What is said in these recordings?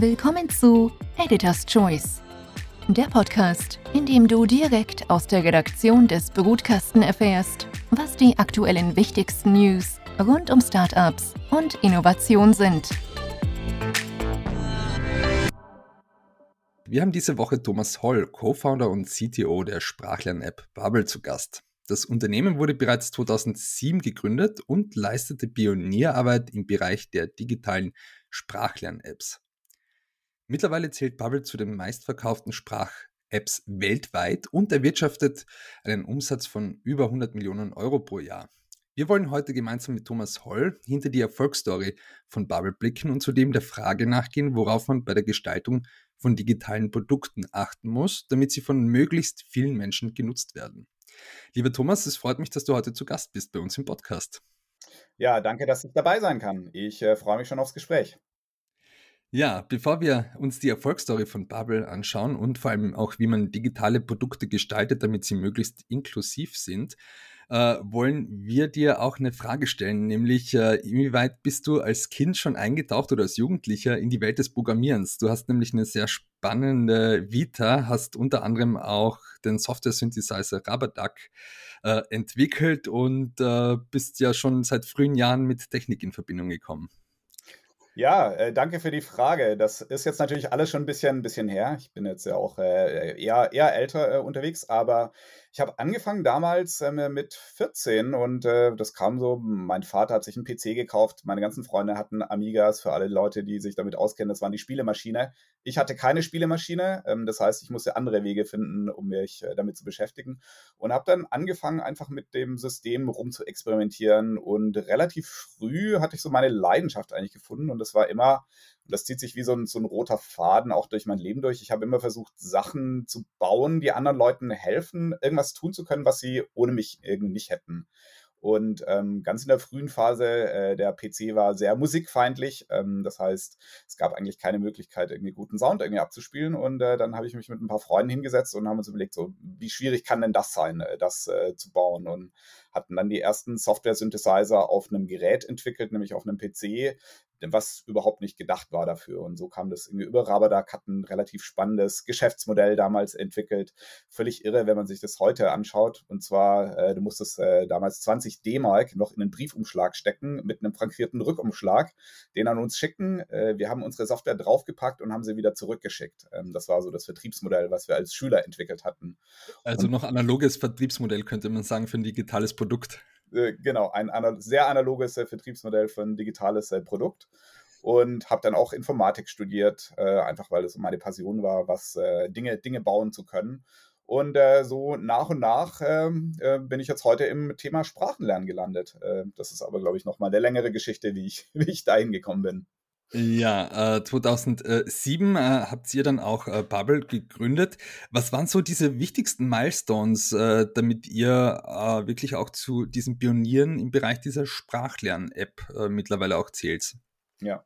Willkommen zu Editor's Choice, der Podcast, in dem du direkt aus der Redaktion des Brutkasten erfährst, was die aktuellen wichtigsten News rund um Startups und Innovation sind. Wir haben diese Woche Thomas Holl, Co-Founder und CTO der Sprachlern-App Bubble zu Gast. Das Unternehmen wurde bereits 2007 gegründet und leistete Pionierarbeit im Bereich der digitalen Sprachlern-Apps. Mittlerweile zählt Bubble zu den meistverkauften Sprach-Apps weltweit und erwirtschaftet einen Umsatz von über 100 Millionen Euro pro Jahr. Wir wollen heute gemeinsam mit Thomas Holl hinter die Erfolgsstory von Bubble blicken und zudem der Frage nachgehen, worauf man bei der Gestaltung von digitalen Produkten achten muss, damit sie von möglichst vielen Menschen genutzt werden. Lieber Thomas, es freut mich, dass du heute zu Gast bist bei uns im Podcast. Ja, danke, dass ich dabei sein kann. Ich äh, freue mich schon aufs Gespräch. Ja, bevor wir uns die Erfolgsstory von Bubble anschauen und vor allem auch, wie man digitale Produkte gestaltet, damit sie möglichst inklusiv sind, äh, wollen wir dir auch eine Frage stellen, nämlich äh, inwieweit bist du als Kind schon eingetaucht oder als Jugendlicher in die Welt des Programmierens? Du hast nämlich eine sehr spannende Vita, hast unter anderem auch den Software-Synthesizer Rabadak äh, entwickelt und äh, bist ja schon seit frühen Jahren mit Technik in Verbindung gekommen. Ja, äh, danke für die Frage. Das ist jetzt natürlich alles schon ein bisschen, ein bisschen her. Ich bin jetzt ja auch äh, eher, eher älter äh, unterwegs, aber ich habe angefangen damals ähm, mit 14 und äh, das kam so, mein Vater hat sich einen PC gekauft, meine ganzen Freunde hatten Amigas, für alle Leute, die sich damit auskennen, das waren die Spielemaschine. Ich hatte keine Spielemaschine, ähm, das heißt, ich musste andere Wege finden, um mich äh, damit zu beschäftigen und habe dann angefangen, einfach mit dem System rum zu experimentieren und relativ früh hatte ich so meine Leidenschaft eigentlich gefunden und das war immer das zieht sich wie so ein, so ein roter Faden auch durch mein Leben durch. Ich habe immer versucht, Sachen zu bauen, die anderen Leuten helfen, irgendwas tun zu können, was sie ohne mich irgendwie nicht hätten. Und ähm, ganz in der frühen Phase, äh, der PC war sehr musikfeindlich. Ähm, das heißt, es gab eigentlich keine Möglichkeit, irgendwie guten Sound irgendwie abzuspielen. Und äh, dann habe ich mich mit ein paar Freunden hingesetzt und haben uns überlegt, so, wie schwierig kann denn das sein, äh, das äh, zu bauen? Und hatten dann die ersten Software-Synthesizer auf einem Gerät entwickelt, nämlich auf einem PC, was überhaupt nicht gedacht war dafür. Und so kam das irgendwie über Rabadak, hat ein relativ spannendes Geschäftsmodell damals entwickelt. Völlig irre, wenn man sich das heute anschaut. Und zwar, äh, du musstest äh, damals 20 D-Mark noch in einen Briefumschlag stecken mit einem frankierten Rückumschlag, den an uns schicken. Äh, wir haben unsere Software draufgepackt und haben sie wieder zurückgeschickt. Ähm, das war so das Vertriebsmodell, was wir als Schüler entwickelt hatten. Also und, noch analoges Vertriebsmodell könnte man sagen für ein digitales Produkt. Äh, genau, ein ana sehr analoges äh, Vertriebsmodell für ein digitales äh, Produkt und habe dann auch Informatik studiert, äh, einfach weil es meine Passion war, was äh, Dinge, Dinge bauen zu können. Und so nach und nach ähm, bin ich jetzt heute im Thema Sprachenlernen gelandet. das ist aber, glaube ich, nochmal eine längere Geschichte, wie ich, wie ich dahin gekommen bin. Ja, äh, 2007 äh, habt ihr dann auch äh, Bubble gegründet. Was waren so diese wichtigsten Milestones, äh, damit ihr äh, wirklich auch zu diesen Pionieren im Bereich dieser Sprachlern-App äh, mittlerweile auch zählt? Ja,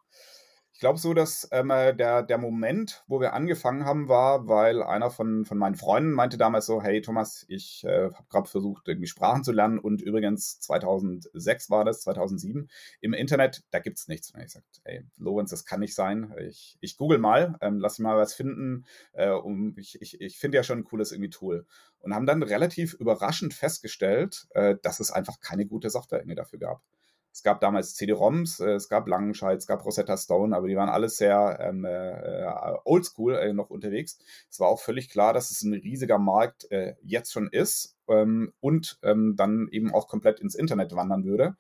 glaube so, dass ähm, äh, der, der Moment, wo wir angefangen haben, war, weil einer von, von meinen Freunden meinte damals so, hey Thomas, ich äh, habe gerade versucht, irgendwie Sprachen zu lernen und übrigens 2006 war das, 2007, im Internet, da gibt es nichts. Und ich sagte, hey Lorenz, das kann nicht sein. Ich, ich google mal, ähm, lass mal was finden. Äh, um, ich ich, ich finde ja schon ein cooles irgendwie Tool. Und haben dann relativ überraschend festgestellt, äh, dass es einfach keine gute Software irgendwie dafür gab. Es gab damals CD-ROMs, äh, es gab Langenscheid, es gab Rosetta Stone, aber die waren alles sehr ähm, äh, oldschool äh, noch unterwegs. Es war auch völlig klar, dass es ein riesiger Markt äh, jetzt schon ist ähm, und ähm, dann eben auch komplett ins Internet wandern würde.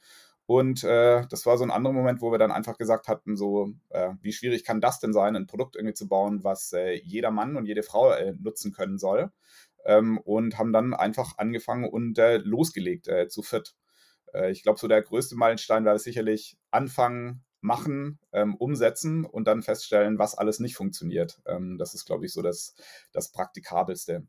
Und äh, das war so ein anderer Moment, wo wir dann einfach gesagt hatten, so, äh, wie schwierig kann das denn sein, ein Produkt irgendwie zu bauen, was äh, jeder Mann und jede Frau äh, nutzen können soll. Ähm, und haben dann einfach angefangen und äh, losgelegt äh, zu fit. Äh, ich glaube, so der größte Meilenstein war sicherlich anfangen, machen, ähm, umsetzen und dann feststellen, was alles nicht funktioniert. Ähm, das ist, glaube ich, so das, das Praktikabelste.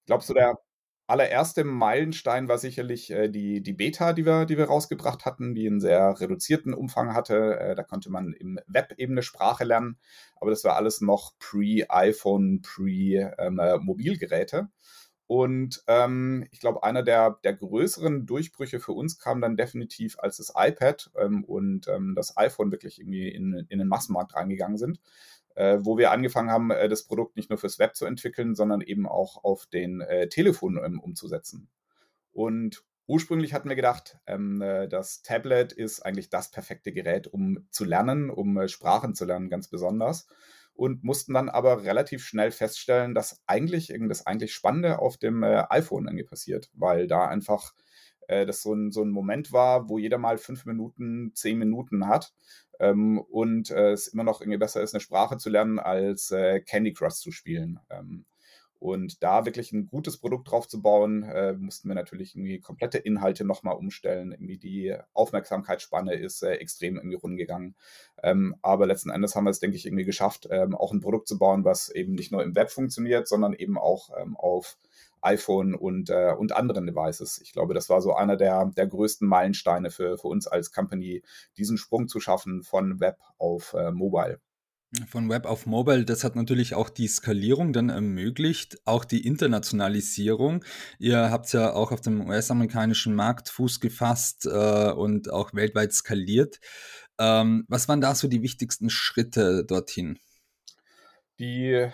Ich glaube, so der allererste Meilenstein war sicherlich äh, die, die Beta, die wir, die wir rausgebracht hatten, die einen sehr reduzierten Umfang hatte. Äh, da konnte man im Web eben eine Sprache lernen, aber das war alles noch pre-iPhone, pre-Mobilgeräte. Ähm, und ähm, ich glaube, einer der, der größeren Durchbrüche für uns kam dann definitiv, als das iPad ähm, und ähm, das iPhone wirklich irgendwie in, in den Massenmarkt reingegangen sind. äh, wo wir angefangen haben, äh, das Produkt nicht nur fürs Web zu entwickeln, sondern eben auch auf den äh, Telefon ähm, umzusetzen. Und ursprünglich hatten wir gedacht, ähm, äh, das Tablet ist eigentlich das perfekte Gerät, um zu lernen, um äh, Sprachen zu lernen, ganz besonders. Und mussten dann aber relativ schnell feststellen, dass eigentlich das eigentlich Spannende auf dem äh, iPhone irgendwie passiert, weil da einfach das so ein, so ein Moment war, wo jeder mal fünf Minuten, zehn Minuten hat ähm, und äh, es immer noch irgendwie besser ist, eine Sprache zu lernen, als äh, Candy Crush zu spielen. Ähm, und da wirklich ein gutes Produkt drauf zu bauen, äh, mussten wir natürlich irgendwie komplette Inhalte nochmal umstellen. Irgendwie die Aufmerksamkeitsspanne ist äh, extrem irgendwie rumgegangen. Ähm, aber letzten Endes haben wir es, denke ich, irgendwie geschafft, ähm, auch ein Produkt zu bauen, was eben nicht nur im Web funktioniert, sondern eben auch ähm, auf iPhone und, äh, und anderen Devices. Ich glaube, das war so einer der, der größten Meilensteine für, für uns als Company, diesen Sprung zu schaffen von Web auf äh, Mobile. Von Web auf Mobile, das hat natürlich auch die Skalierung dann ermöglicht, auch die Internationalisierung. Ihr habt ja auch auf dem US-amerikanischen Markt Fuß gefasst äh, und auch weltweit skaliert. Ähm, was waren da so die wichtigsten Schritte dorthin? Die äh,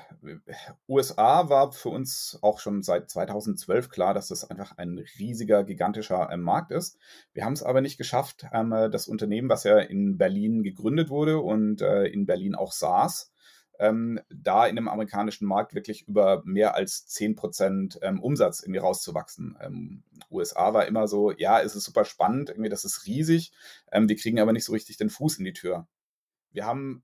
USA war für uns auch schon seit 2012 klar, dass das einfach ein riesiger, gigantischer äh, Markt ist. Wir haben es aber nicht geschafft, ähm, äh, das Unternehmen, was ja in Berlin gegründet wurde und in Berlin auch saß, ähm, da in dem amerikanischen Markt wirklich über mehr als 10 Prozent ähm, Umsatz irgendwie rauszuwachsen. USA war immer so, ja, es ist super spannend, irgendwie, das ist riesig, wir kriegen aber nicht so richtig den Fuß in die Tür. Wir haben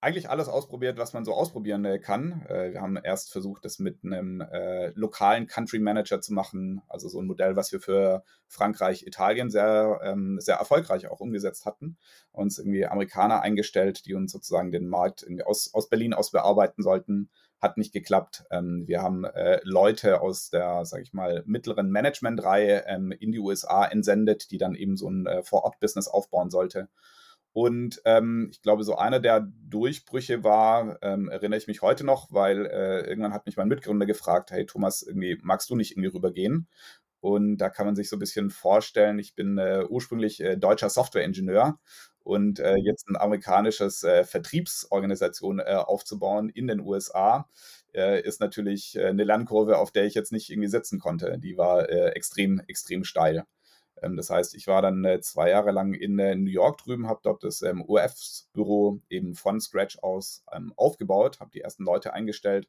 eigentlich alles ausprobiert, was man so ausprobieren äh, kann. Äh, wir haben erst versucht, das mit einem äh, lokalen Country Manager zu machen, also so ein Modell, was wir für Frankreich, Italien sehr, ähm, sehr erfolgreich auch umgesetzt hatten. Uns irgendwie Amerikaner eingestellt, die uns sozusagen den Markt aus, aus Berlin aus bearbeiten sollten. Hat nicht geklappt. Ähm, wir haben äh, Leute aus der, sage ich mal, mittleren Management-Reihe ähm, in die USA entsendet, die dann eben so ein Vor-Ort-Business aufbauen sollte. Und ähm, ich glaube, so einer der Durchbrüche war, ähm, erinnere ich mich heute noch, weil äh, irgendwann hat mich mein Mitgründer gefragt, hey Thomas, irgendwie magst du nicht irgendwie rübergehen? Und da kann man sich so ein bisschen vorstellen, ich bin äh, ursprünglich äh, deutscher Softwareingenieur und äh, jetzt ein amerikanisches äh, Vertriebsorganisation äh, aufzubauen in den USA äh, ist natürlich eine Lernkurve, auf der ich jetzt nicht irgendwie sitzen konnte. Die war extrem, extrem steil. Ähm, das heißt, ich war dann äh, zwei Jahre lang in äh, New York drüben, habe dort das ähm, UFs-Büro eben von Scratch aus ähm, aufgebaut, habe die ersten Leute eingestellt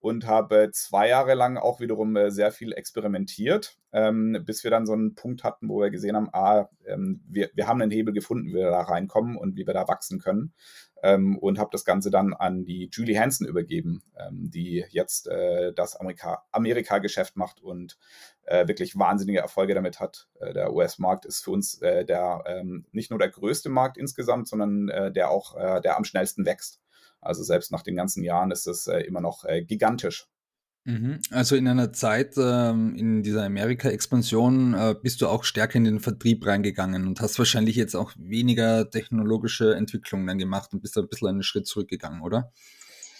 und habe zwei Jahre lang auch wiederum äh, sehr viel experimentiert, ähm, bis wir dann so einen Punkt hatten, wo wir gesehen haben, ah, ähm, wir, wir haben einen Hebel gefunden, wie wir da reinkommen und wie wir da wachsen können. Ähm, und habe das Ganze dann an die Julie Hansen übergeben, die jetzt äh, das Amerika-Geschäft macht und äh, wirklich wahnsinnige Erfolge damit hat. Der US-Markt ist für uns der nicht nur der größte Markt insgesamt, sondern der auch der am schnellsten wächst. Also selbst nach den ganzen Jahren ist es immer noch gigantisch. Mhm. Also in einer Zeit ähm, in dieser Amerika-Expansion äh, bist du auch stärker in den Vertrieb reingegangen und hast wahrscheinlich jetzt auch weniger technologische Entwicklungen dann gemacht und bist da ein bisschen einen Schritt zurückgegangen, oder?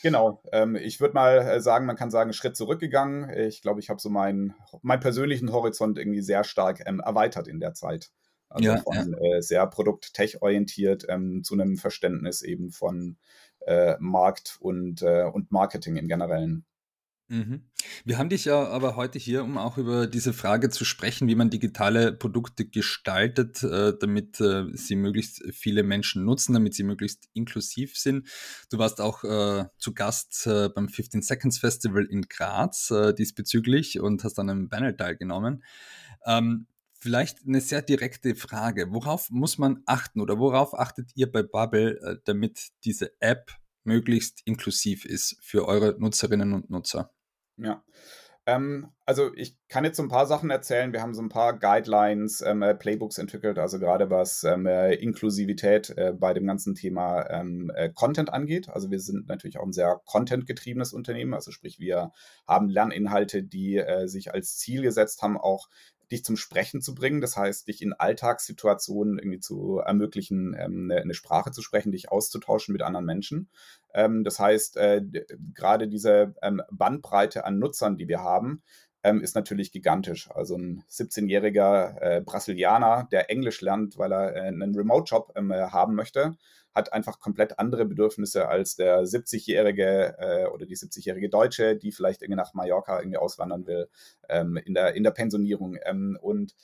Genau. Ähm, ich würde mal äh, sagen, man kann sagen, Schritt zurückgegangen. Ich glaube, ich habe so meinen, meinen persönlichen Horizont irgendwie sehr stark ähm, erweitert in der Zeit. Also ja, von ja. Äh, sehr produkt-tech-orientiert ähm, zu einem Verständnis eben von äh, Markt und, äh, und Marketing im Generellen. Mhm. Wir haben dich ja aber heute hier, um auch über diese Frage zu sprechen, wie man digitale Produkte gestaltet, äh, damit äh, sie möglichst viele Menschen nutzen, damit sie möglichst inklusiv sind. Du warst auch äh, zu Gast äh, beim 15 Seconds Festival in Graz äh, diesbezüglich und hast an einem Panel teilgenommen. Ähm, vielleicht eine sehr direkte Frage. Worauf muss man achten oder worauf achtet ihr bei Bubble, äh, damit diese App möglichst inklusiv ist für eure Nutzerinnen und Nutzer? Ja. Ähm, also ich kann jetzt so ein paar Sachen erzählen. Wir haben so ein paar Guidelines, ähm, äh, Playbooks entwickelt, also gerade was ähm, äh, Inklusivität äh, bei dem ganzen Thema ähm, äh, Content angeht. Also wir sind natürlich auch ein sehr Content-getriebenes Unternehmen. Also sprich, wir haben Lerninhalte, die äh, sich als Ziel gesetzt haben, auch dich zum Sprechen zu bringen. Das heißt, dich in Alltagssituationen irgendwie zu ermöglichen, ähm, eine Sprache zu sprechen, dich auszutauschen mit anderen Menschen. Ähm, das heißt, äh, gerade diese ähm, Bandbreite an Nutzern, die wir haben, ist natürlich gigantisch. Also ein 17-jähriger äh, Brasilianer, der Englisch lernt, weil er äh, einen Remote-Job haben möchte, hat einfach komplett andere Bedürfnisse als der 70-jährige äh, oder die 70-jährige Deutsche, die vielleicht irgendwie nach Mallorca irgendwie auswandern will ähm, in, der, in der Pensionierung. Ähm, und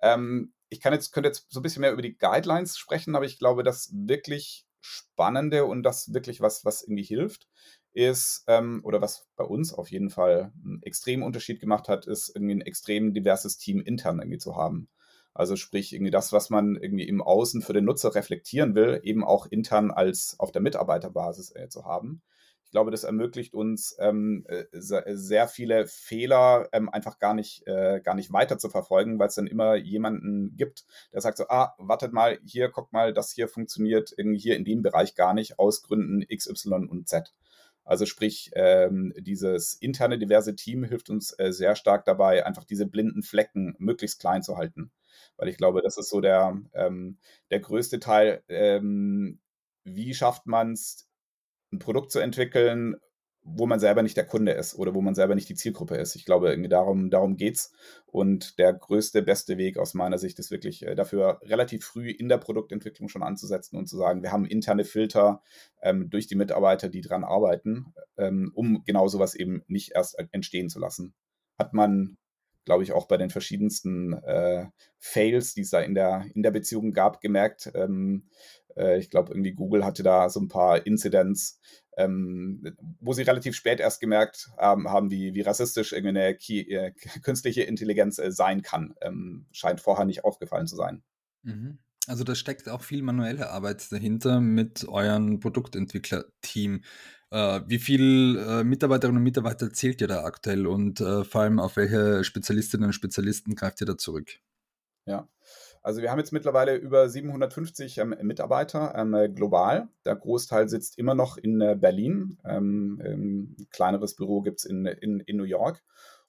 ähm, ich kann jetzt, könnte jetzt so ein bisschen mehr über die Guidelines sprechen, aber ich glaube, das wirklich Spannende und das wirklich was, was irgendwie hilft, ist, ähm, oder was bei uns auf jeden Fall einen extremen Unterschied gemacht hat, ist irgendwie ein extrem diverses Team intern irgendwie zu haben. Also sprich, irgendwie das, was man irgendwie im Außen für den Nutzer reflektieren will, eben auch intern als auf der Mitarbeiterbasis äh, zu haben. Ich glaube, das ermöglicht uns ähm, äh, sehr viele Fehler ähm, einfach gar nicht, äh, gar nicht weiter zu verfolgen, weil es dann immer jemanden gibt, der sagt so, ah, wartet mal, hier, guck mal, das hier funktioniert irgendwie hier in dem Bereich gar nicht aus Gründen X, Y und Z. Also sprich, ähm, dieses interne diverse Team hilft uns äh, sehr stark dabei, einfach diese blinden Flecken möglichst klein zu halten. Weil ich glaube, das ist so der, ähm, der größte Teil. Ähm, wie schafft man es, ein Produkt zu entwickeln, wo man selber nicht der Kunde ist oder wo man selber nicht die Zielgruppe ist. Ich glaube, darum, darum geht's. Und der größte, beste Weg aus meiner Sicht ist wirklich äh, dafür relativ früh in der Produktentwicklung schon anzusetzen und zu sagen, wir haben interne Filter ähm, durch die Mitarbeiter, die dran arbeiten, ähm, um genau sowas eben nicht erst entstehen zu lassen. Hat man glaube ich, auch bei den verschiedensten äh, Fails, die es da in der, in der Beziehung gab, gemerkt. Ähm, äh, ich glaube, irgendwie Google hatte da so ein paar Incidents, ähm, wo sie relativ spät erst gemerkt ähm, haben, wie, wie rassistisch irgendeine Key, äh, künstliche Intelligenz äh, sein kann. Ähm, scheint vorher nicht aufgefallen zu sein. Mhm. Also da steckt auch viel manuelle Arbeit dahinter mit eurem Produktentwicklerteam. Äh, wie viele äh, Mitarbeiterinnen und Mitarbeiter zählt ihr da aktuell und äh, vor allem auf welche Spezialistinnen und Spezialisten greift ihr da zurück? Ja, also wir haben jetzt mittlerweile über 750 ähm, Mitarbeiter ähm, global. Der Großteil sitzt immer noch in äh, Berlin. Ähm, ein kleineres Büro gibt es in, in, in New York.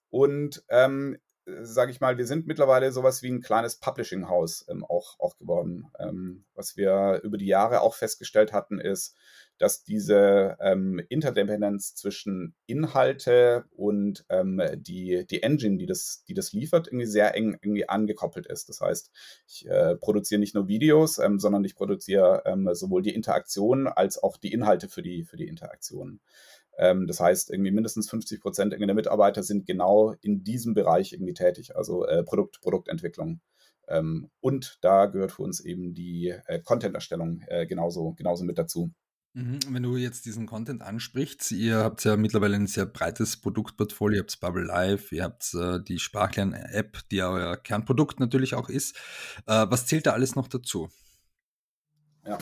Und ähm, sage ich mal, wir sind mittlerweile sowas wie ein kleines Publishing-Haus ähm, auch, auch geworden. Ähm, was wir über die Jahre auch festgestellt hatten, ist, dass diese ähm, Interdependenz zwischen Inhalte und ähm, die, die Engine, die das, die das liefert, irgendwie sehr eng irgendwie angekoppelt ist. Das heißt, ich äh, produziere nicht nur Videos, ähm, sondern ich produziere ähm, sowohl die Interaktion als auch die Inhalte für die, für die Interaktion. Ähm, das heißt, irgendwie mindestens 50 Prozent der Mitarbeiter sind genau in diesem Bereich irgendwie tätig, also äh, Produkt, Produktentwicklung. Ähm, und da gehört für uns eben die äh, Content-Erstellung äh, genauso, genauso mit dazu. Mhm, wenn du jetzt diesen Content ansprichst, ihr habt ja mittlerweile ein sehr breites Produktportfolio, ihr habt Bubble Live, ihr habt äh, die Sprachlern-App, die euer Kernprodukt natürlich auch ist. Äh, was zählt da alles noch dazu? Ja,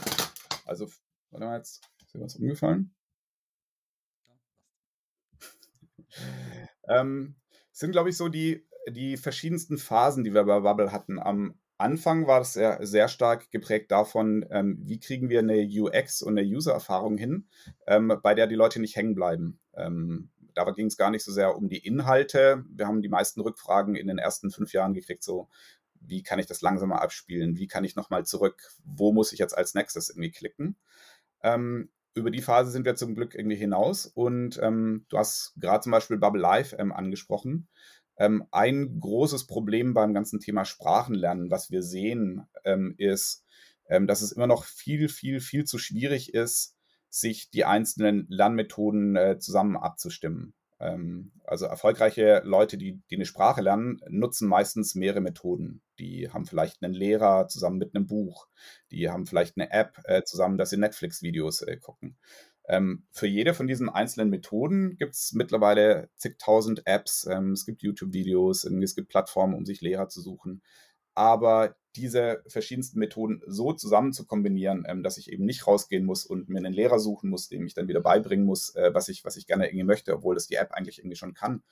also, warte mal, jetzt ist dir was umgefallen? Ähm, sind, glaube ich, so die, die verschiedensten Phasen, die wir bei Bubble hatten. Am Anfang war es sehr, sehr stark geprägt davon, ähm, wie kriegen wir eine UX und eine User-Erfahrung hin, ähm, bei der die Leute nicht hängen bleiben. Ähm, da ging es gar nicht so sehr um die Inhalte. Wir haben die meisten Rückfragen in den ersten fünf Jahren gekriegt, so wie kann ich das langsamer abspielen, wie kann ich nochmal zurück, wo muss ich jetzt als nächstes irgendwie klicken. Ähm, über die Phase sind wir zum Glück irgendwie hinaus. Und ähm, du hast gerade zum Beispiel Bubble Live ähm, angesprochen. Ähm, ein großes Problem beim ganzen Thema Sprachenlernen, was wir sehen, ähm, ist, ähm, dass es immer noch viel, viel, viel zu schwierig ist, sich die einzelnen Lernmethoden äh, zusammen abzustimmen. Ähm, also erfolgreiche Leute, die, die eine Sprache lernen, nutzen meistens mehrere Methoden. Die haben vielleicht einen Lehrer zusammen mit einem Buch. Die haben vielleicht eine App äh, zusammen, dass sie Netflix-Videos äh, gucken. Ähm, für jede von diesen einzelnen Methoden gibt es mittlerweile zigtausend Apps. Ähm, es gibt YouTube-Videos, es gibt Plattformen, um sich Lehrer zu suchen. Aber diese verschiedensten Methoden so zusammen zu kombinieren, ähm, dass ich eben nicht rausgehen muss und mir einen Lehrer suchen muss, dem ich dann wieder beibringen muss, äh, was ich, was ich gerne irgendwie möchte, obwohl das die App eigentlich irgendwie schon kann.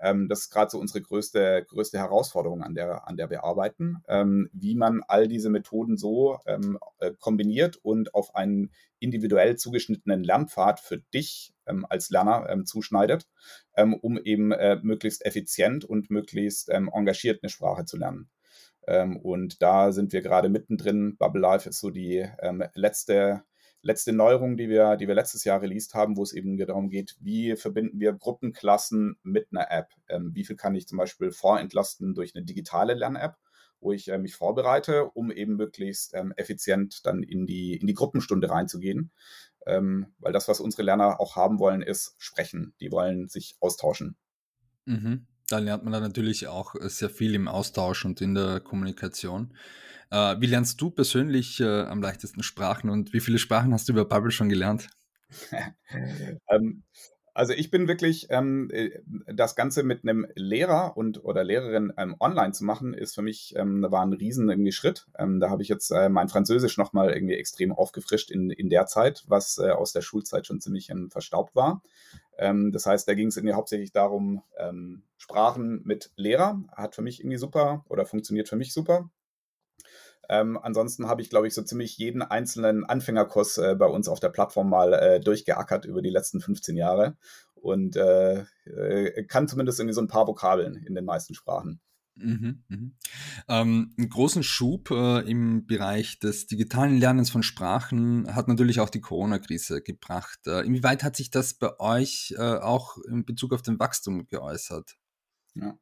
Ähm, das ist gerade so unsere größte, größte Herausforderung, an der, an der wir arbeiten, ähm, wie man all diese Methoden so ähm, äh, kombiniert und auf einen individuell zugeschnittenen Lernpfad für dich ähm, als Lerner ähm, zuschneidet, um eben äh, möglichst effizient und möglichst engagiert eine Sprache zu lernen. Ähm, und da sind wir gerade mittendrin. Bubble Life ist so die ähm, letzte, letzte Neuerung, die wir, die wir letztes Jahr released haben, wo es eben darum geht, wie verbinden wir Gruppenklassen mit einer App. Ähm, wie viel kann ich zum Beispiel vorentlasten durch eine digitale Lern-App wo ich äh, mich vorbereite, um eben möglichst ähm, effizient dann in die, in die Gruppenstunde reinzugehen. Ähm, weil das, was unsere Lerner auch haben wollen, ist sprechen. Die wollen sich austauschen. Mhm. Da lernt man dann natürlich auch äh, sehr viel im Austausch und in der Kommunikation. Äh, wie lernst du persönlich äh, am leichtesten Sprachen und wie viele Sprachen hast du über Bubble schon gelernt? ähm, also ich bin wirklich, ähm, äh, das Ganze mit einem Lehrer und oder Lehrerin ähm, online zu machen, ist für mich, ähm, war ein riesen irgendwie Schritt. Ähm, da habe ich jetzt äh, mein Französisch nochmal irgendwie extrem aufgefrischt in, in der Zeit, was äh, aus der Schulzeit schon ziemlich ähm, verstaubt war. Ähm, das heißt, da ging es irgendwie hauptsächlich darum, ähm, Sprachen mit Lehrer hat für mich irgendwie super oder funktioniert für mich super. Ähm, ansonsten habe ich, glaube ich, so ziemlich jeden einzelnen Anfängerkurs äh, bei uns auf der Plattform mal äh, durchgeackert über die letzten 15 Jahre und äh, äh, kann zumindest irgendwie so ein paar Vokabeln in den meisten Sprachen. Mhm, mhm. Ähm, einen großen Schub äh, im Bereich des digitalen Lernens von Sprachen hat natürlich auch die Corona-Krise gebracht. Äh, inwieweit hat sich das bei euch äh, auch in Bezug auf den Wachstum geäußert? Ja.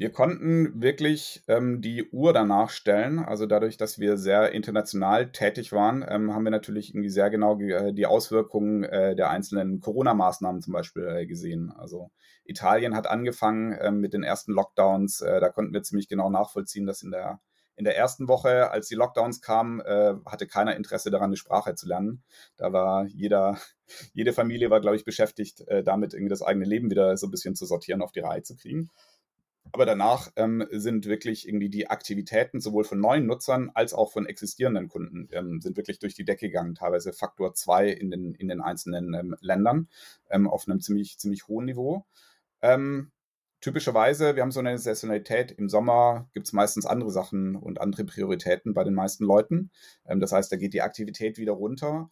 Wir konnten wirklich ähm, die Uhr danach stellen. Also dadurch, dass wir sehr international tätig waren, ähm, haben wir natürlich irgendwie sehr genau äh, die Auswirkungen äh, der einzelnen Corona-Maßnahmen zum Beispiel äh, gesehen. Also Italien hat angefangen ähm, mit den ersten Lockdowns. Äh, da konnten wir ziemlich genau nachvollziehen, dass in der in der ersten Woche, als die Lockdowns kamen, äh, hatte keiner Interesse daran, eine Sprache zu lernen. Da war jeder, jede Familie war, glaube ich, beschäftigt, äh, damit irgendwie das eigene Leben wieder so ein bisschen zu sortieren, auf die Reihe zu kriegen. Aber danach ähm, sind wirklich irgendwie die Aktivitäten sowohl von neuen Nutzern als auch von existierenden Kunden ähm, sind wirklich durch die Decke gegangen, teilweise Faktor 2 in den, in den einzelnen ähm, Ländern ähm, auf einem ziemlich, ziemlich hohen Niveau. Ähm, typischerweise, wir haben so eine Saisonalität. Im Sommer gibt es meistens andere Sachen und andere Prioritäten bei den meisten Leuten. Ähm, das heißt, da geht die Aktivität wieder runter.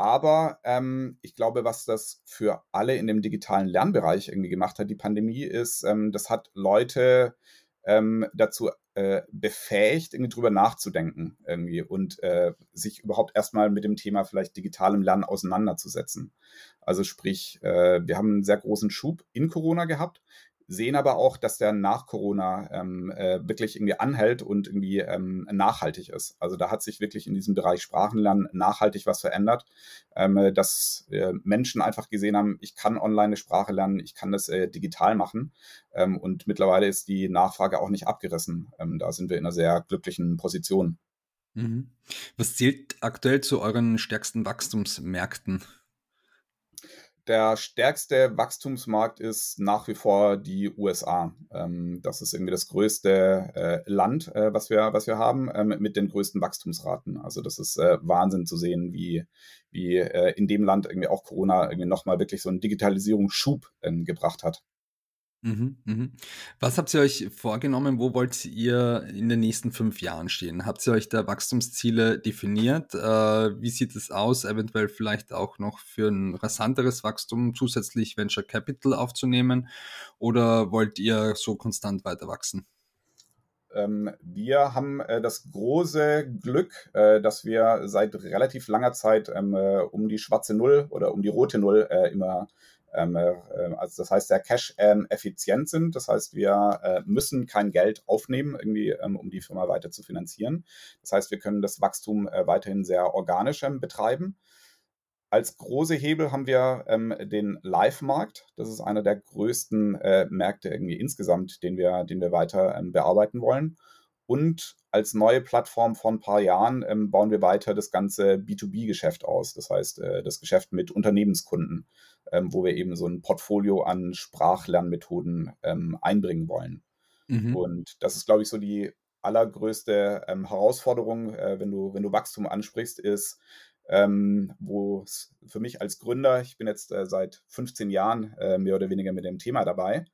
Aber ähm, ich glaube, was das für alle in dem digitalen Lernbereich irgendwie gemacht hat, die Pandemie, ist, ähm, das hat Leute ähm, dazu äh, befähigt, irgendwie drüber nachzudenken irgendwie und äh, sich überhaupt erstmal mit dem Thema vielleicht digitalem Lernen auseinanderzusetzen. Also sprich, äh, wir haben einen sehr großen Schub in Corona gehabt sehen aber auch, dass der nach Corona ähm, äh, wirklich irgendwie anhält und irgendwie ähm, nachhaltig ist. Also da hat sich wirklich in diesem Bereich Sprachenlernen nachhaltig was verändert, ähm, dass äh, Menschen einfach gesehen haben, ich kann online eine Sprache lernen, ich kann das äh, digital machen ähm, und mittlerweile ist die Nachfrage auch nicht abgerissen. Ähm, da sind wir in einer sehr glücklichen Position. Mhm. Was zählt aktuell zu euren stärksten Wachstumsmärkten? Der stärkste Wachstumsmarkt ist nach wie vor die USA. Ähm, das ist irgendwie das größte äh, Land, äh, was, wir, was wir haben, äh, mit den größten Wachstumsraten. Also das ist äh, Wahnsinn zu sehen, wie, wie äh, in dem Land irgendwie auch Corona irgendwie nochmal wirklich so einen Digitalisierungsschub ähm, gebracht hat. Mhm, mhm. Was habt ihr euch vorgenommen? Wo wollt ihr in den nächsten fünf Jahren stehen? Habt ihr euch da Wachstumsziele definiert? Äh, wie sieht es aus? Eventuell vielleicht auch noch für ein rasanteres Wachstum zusätzlich Venture Capital aufzunehmen? Oder wollt ihr so konstant weiter wachsen? Ähm, wir haben äh, das große Glück, äh, dass wir seit relativ langer Zeit ähm, äh, um die schwarze Null oder um die rote Null äh, immer also das heißt, sehr cash-effizient sind. Das heißt, wir äh, müssen kein Geld aufnehmen, irgendwie, ähm, um die Firma weiter zu finanzieren. Das heißt, wir können das Wachstum äh, weiterhin sehr organisch ähm, betreiben. Als große Hebel haben wir ähm, den Live-Markt. Das ist einer der größten äh, Märkte irgendwie insgesamt, den wir, den wir weiter ähm, bearbeiten wollen. Und als neue Plattform vor ein paar Jahren ähm, bauen wir weiter das ganze B2B-Geschäft aus. Das heißt, äh, das Geschäft mit Unternehmenskunden, ähm, wo wir eben so ein Portfolio an Sprachlernmethoden ähm, einbringen wollen. Mhm. Und das ist, glaube ich, so die allergrößte ähm, Herausforderung, äh, wenn, du, wenn du Wachstum ansprichst, ist, ähm, wo es für mich als Gründer, ich bin jetzt äh, seit 15 Jahren äh, mehr oder weniger mit dem Thema dabei,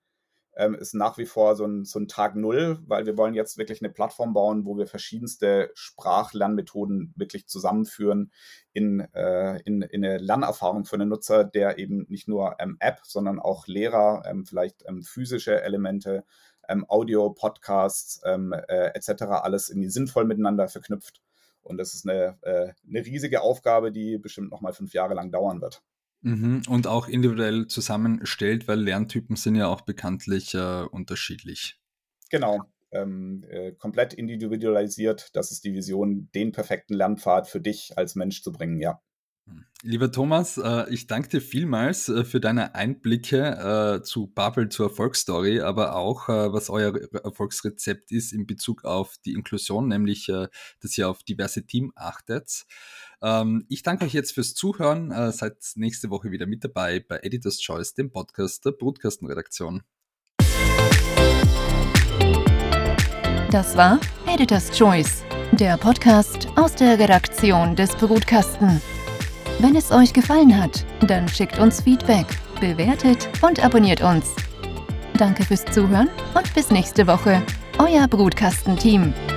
ähm, ist nach wie vor so ein, so ein Tag Null, weil wir wollen jetzt wirklich eine Plattform bauen, wo wir verschiedenste Sprachlernmethoden wirklich zusammenführen in, äh, in, in eine Lernerfahrung für einen Nutzer, der eben nicht nur ähm, App, sondern auch Lehrer, ähm, vielleicht ähm, physische Elemente, ähm, Audio, Podcasts ähm, äh, etc. alles irgendwie sinnvoll miteinander verknüpft. Und das ist eine, äh, eine riesige Aufgabe, die bestimmt noch mal fünf Jahre lang dauern wird. Mhm. Und auch individuell zusammenstellt, weil Lerntypen sind ja auch bekanntlich äh, unterschiedlich. Genau. ähm, äh, komplett individualisiert. Das ist die Vision, den perfekten Lernpfad für dich als Mensch zu bringen, ja. Lieber Thomas, äh, ich danke dir vielmals äh, für deine Einblicke äh, zu Bubble, zur Erfolgsstory, aber auch, was euer Erfolgsrezept ist in Bezug auf die Inklusion, nämlich, dass ihr auf diverse Team achtet. Ähm, ich danke euch jetzt fürs Zuhören. Seid nächste Woche wieder mit dabei bei Editor's Choice, dem Podcast der Brutkastenredaktion. Das war Editor's Choice, der Podcast aus der Redaktion des Brutkasten. Wenn es euch gefallen hat, dann schickt uns Feedback, bewertet und abonniert uns. Danke fürs Zuhören und bis nächste Woche. Euer Brutkastenteam. team